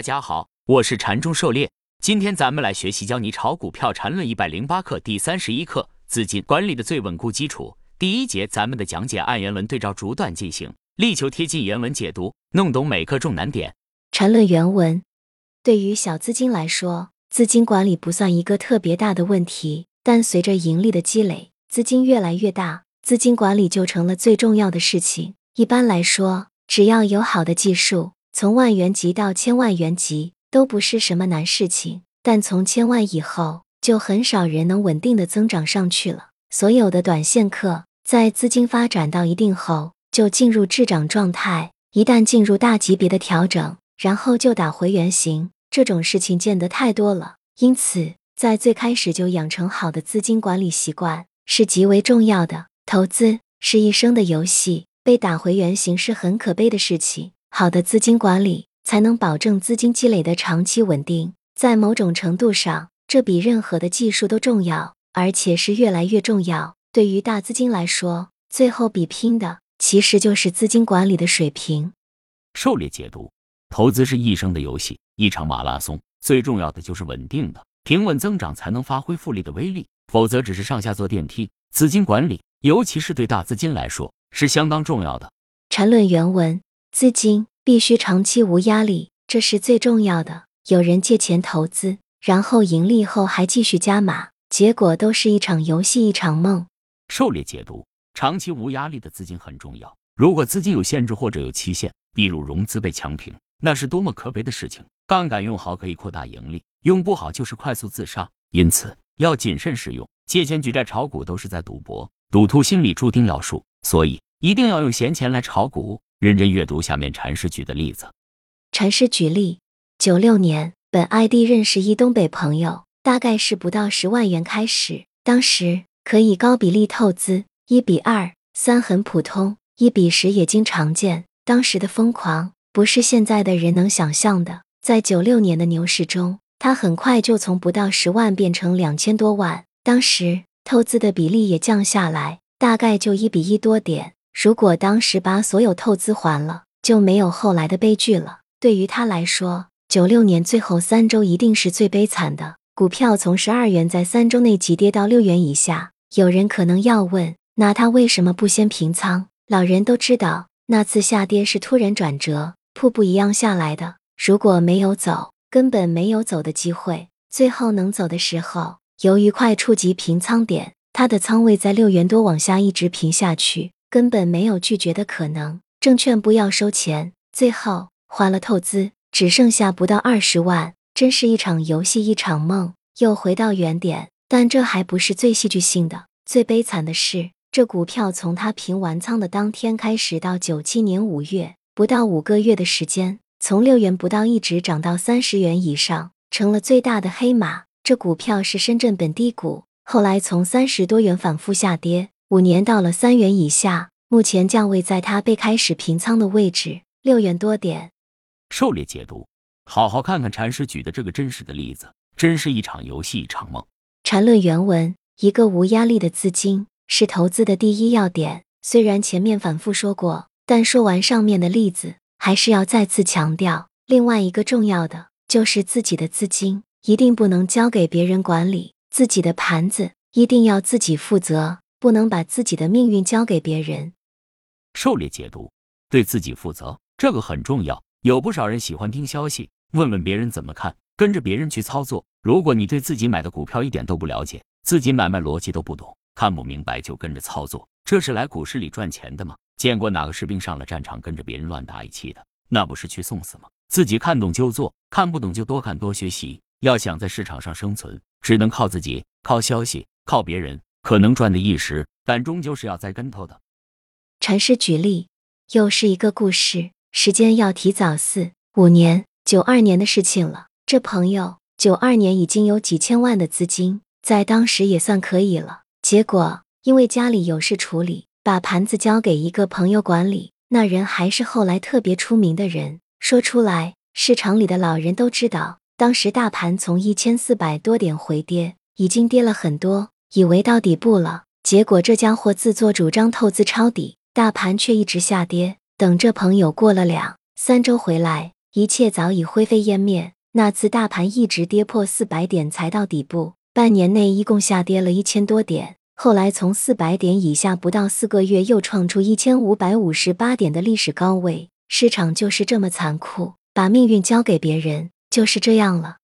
大家好，我是禅中狩猎。今天咱们来学习教你炒股票禅论一百零八课第三十一课资金管理的最稳固基础。第一节咱们的讲解按原文对照逐段进行，力求贴近原文解读，弄懂每课重难点。禅论原文：对于小资金来说，资金管理不算一个特别大的问题，但随着盈利的积累，资金越来越大，资金管理就成了最重要的事情。一般来说，只要有好的技术。从万元级到千万元级都不是什么难事情，但从千万以后，就很少人能稳定的增长上去了。所有的短线客在资金发展到一定后，就进入滞涨状态。一旦进入大级别的调整，然后就打回原形，这种事情见得太多了。因此，在最开始就养成好的资金管理习惯是极为重要的。投资是一生的游戏，被打回原形是很可悲的事情。好的资金管理才能保证资金积累的长期稳定。在某种程度上，这比任何的技术都重要，而且是越来越重要。对于大资金来说，最后比拼的其实就是资金管理的水平。狩猎解读：投资是一生的游戏，一场马拉松，最重要的就是稳定的、平稳增长，才能发挥复利的威力。否则只是上下坐电梯。资金管理，尤其是对大资金来说，是相当重要的。缠论原文。资金必须长期无压力，这是最重要的。有人借钱投资，然后盈利后还继续加码，结果都是一场游戏，一场梦。狩猎解读：长期无压力的资金很重要。如果资金有限制或者有期限，比如融资被强平，那是多么可悲的事情。杠杆用好可以扩大盈利，用不好就是快速自杀。因此要谨慎使用。借钱举债炒股都是在赌博，赌徒心里注定要输，所以一定要用闲钱来炒股。认真阅读下面禅师举的例子。禅师举例：九六年，本 ID 认识一东北朋友，大概是不到十万元开始，当时可以高比例透资，一比二、三很普通，一比十也经常见。当时的疯狂不是现在的人能想象的。在九六年的牛市中，他很快就从不到十万变成两千多万。当时透资的比例也降下来，大概就一比一多点。如果当时把所有透资还了，就没有后来的悲剧了。对于他来说，九六年最后三周一定是最悲惨的。股票从十二元在三周内急跌到六元以下。有人可能要问，那他为什么不先平仓？老人都知道，那次下跌是突然转折，瀑布一样下来的。如果没有走，根本没有走的机会。最后能走的时候，由于快触及平仓点，他的仓位在六元多往下一直平下去。根本没有拒绝的可能，证券部要收钱，最后花了透资，只剩下不到二十万，真是一场游戏，一场梦，又回到原点。但这还不是最戏剧性的，最悲惨的是，这股票从他平完仓的当天开始，到九七年五月，不到五个月的时间，从六元不到一直涨到三十元以上，成了最大的黑马。这股票是深圳本地股，后来从三十多元反复下跌。五年到了三元以下，目前价位在它被开始平仓的位置，六元多点。狩猎解读，好好看看禅师举的这个真实的例子，真是一场游戏一场梦。禅论原文：一个无压力的资金是投资的第一要点。虽然前面反复说过，但说完上面的例子，还是要再次强调。另外一个重要的就是自己的资金一定不能交给别人管理，自己的盘子一定要自己负责。不能把自己的命运交给别人。狩猎解读，对自己负责，这个很重要。有不少人喜欢听消息，问问别人怎么看，跟着别人去操作。如果你对自己买的股票一点都不了解，自己买卖逻辑都不懂，看不明白就跟着操作，这是来股市里赚钱的吗？见过哪个士兵上了战场跟着别人乱打一气的？那不是去送死吗？自己看懂就做，看不懂就多看多学习。要想在市场上生存，只能靠自己，靠消息，靠别人。可能赚的一时，但终究是要栽跟头的。禅师举例，又是一个故事，时间要提早四五年，九二年的事情了。这朋友九二年已经有几千万的资金，在当时也算可以了。结果因为家里有事处理，把盘子交给一个朋友管理，那人还是后来特别出名的人。说出来，市场里的老人都知道，当时大盘从一千四百多点回跌，已经跌了很多。以为到底部了，结果这家伙自作主张透资抄底，大盘却一直下跌。等这朋友过了两三周回来，一切早已灰飞烟灭。那次大盘一直跌破四百点才到底部，半年内一共下跌了一千多点。后来从四百点以下，不到四个月又创出一千五百五十八点的历史高位。市场就是这么残酷，把命运交给别人就是这样了。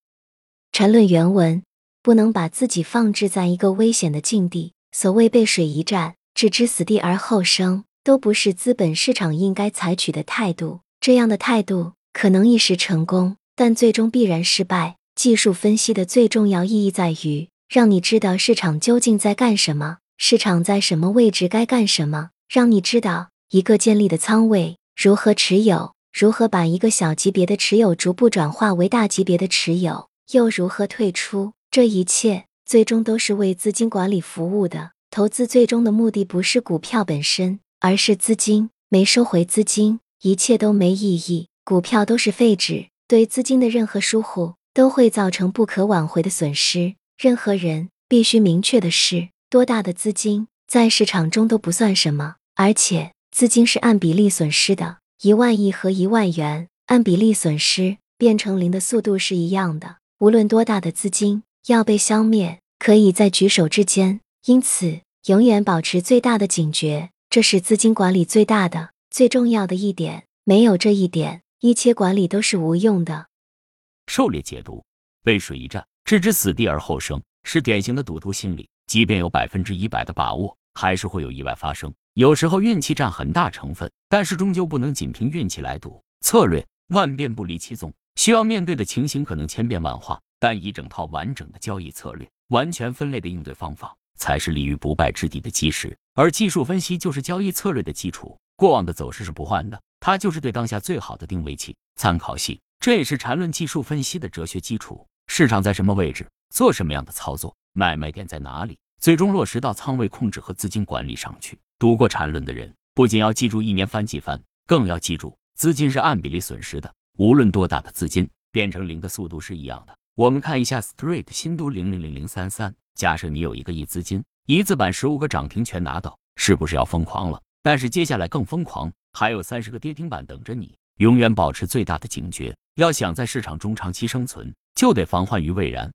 沉论原文：不能把自己放置在一个危险的境地。所谓背水一战，置之死地而后生，都不是资本市场应该采取的态度。这样的态度可能一时成功，但最终必然失败。技术分析的最重要意义在于。让你知道市场究竟在干什么，市场在什么位置该干什么，让你知道一个建立的仓位如何持有，如何把一个小级别的持有逐步转化为大级别的持有，又如何退出。这一切最终都是为资金管理服务的。投资最终的目的不是股票本身，而是资金。没收回资金，一切都没意义，股票都是废纸。对资金的任何疏忽都会造成不可挽回的损失。任何人必须明确的是，多大的资金在市场中都不算什么，而且资金是按比例损失的。一万亿和一万元按比例损失变成零的速度是一样的。无论多大的资金要被消灭，可以在举手之间。因此，永远保持最大的警觉，这是资金管理最大的、最重要的一点。没有这一点，一切管理都是无用的。狩猎解读：背水一战。置之死地而后生是典型的赌徒心理，即便有百分之一百的把握，还是会有意外发生。有时候运气占很大成分，但是终究不能仅凭运气来赌。策略万变不离其宗，需要面对的情形可能千变万化，但一整套完整的交易策略、完全分类的应对方法，才是立于不败之地的基石。而技术分析就是交易策略的基础。过往的走势是不换的，它就是对当下最好的定位器、参考系，这也是缠论技术分析的哲学基础。市场在什么位置，做什么样的操作，买卖点在哪里，最终落实到仓位控制和资金管理上去。读过缠论的人，不仅要记住一年翻几番，更要记住资金是按比例损失的。无论多大的资金，变成零的速度是一样的。我们看一下 Street 新都零零零零三三，假设你有一个亿资金，一字板十五个涨停全拿到，是不是要疯狂了？但是接下来更疯狂，还有三十个跌停板等着你。永远保持最大的警觉，要想在市场中长期生存。就得防患于未然。